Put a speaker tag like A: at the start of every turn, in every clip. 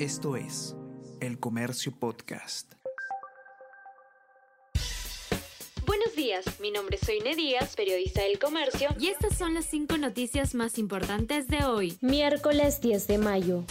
A: Esto es El Comercio Podcast.
B: Buenos días, mi nombre es Soine Díaz, periodista del Comercio,
C: y estas son las cinco noticias más importantes de hoy,
D: miércoles 10 de mayo.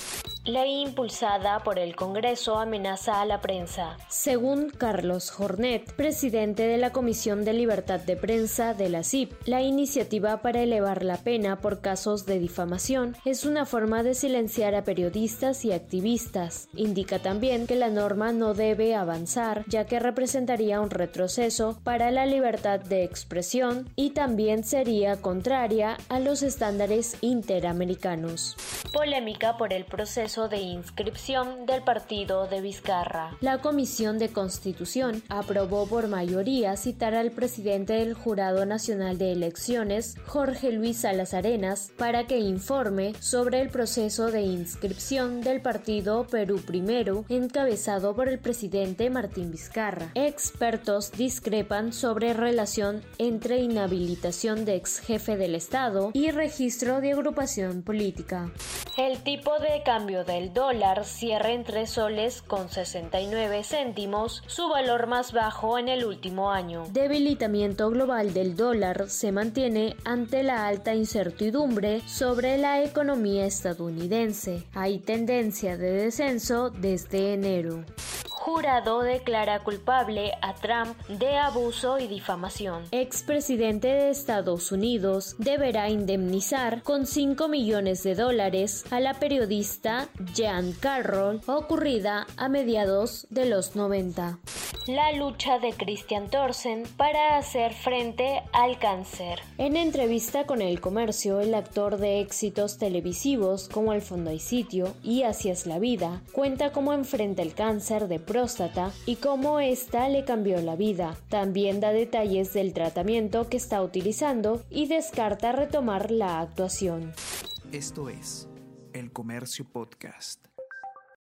D: Ley impulsada por el Congreso amenaza a la prensa. Según Carlos Jornet, presidente de la Comisión de Libertad de Prensa de la CIP, la iniciativa para elevar la pena por casos de difamación es una forma de silenciar a periodistas y activistas. Indica también que la norma no debe avanzar, ya que representaría un retroceso para la libertad de expresión y también sería contraria a los estándares interamericanos. Polémica por el proceso de inscripción del partido de Vizcarra. La Comisión de Constitución aprobó por mayoría citar al presidente del Jurado Nacional de Elecciones, Jorge Luis Salas Arenas, para que informe sobre el proceso de inscripción del partido Perú Primero, encabezado por el presidente Martín Vizcarra. Expertos discrepan sobre relación entre inhabilitación de ex jefe del Estado y registro de agrupación política. El tipo de del dólar cierra en 3 soles con 69 céntimos, su valor más bajo en el último año. Debilitamiento global del dólar se mantiene ante la alta incertidumbre sobre la economía estadounidense. Hay tendencia de descenso desde enero jurado declara culpable a Trump de abuso y difamación. Expresidente de Estados Unidos deberá indemnizar con 5 millones de dólares a la periodista Jean Carroll ocurrida a mediados de los 90 la lucha de Christian Thorsen para hacer frente al cáncer. En entrevista con El Comercio, el actor de éxitos televisivos como El Fondo y Sitio y Así es la vida, cuenta cómo enfrenta el cáncer de próstata y cómo ésta le cambió la vida. También da detalles del tratamiento que está utilizando y descarta retomar la actuación.
A: Esto es El Comercio Podcast.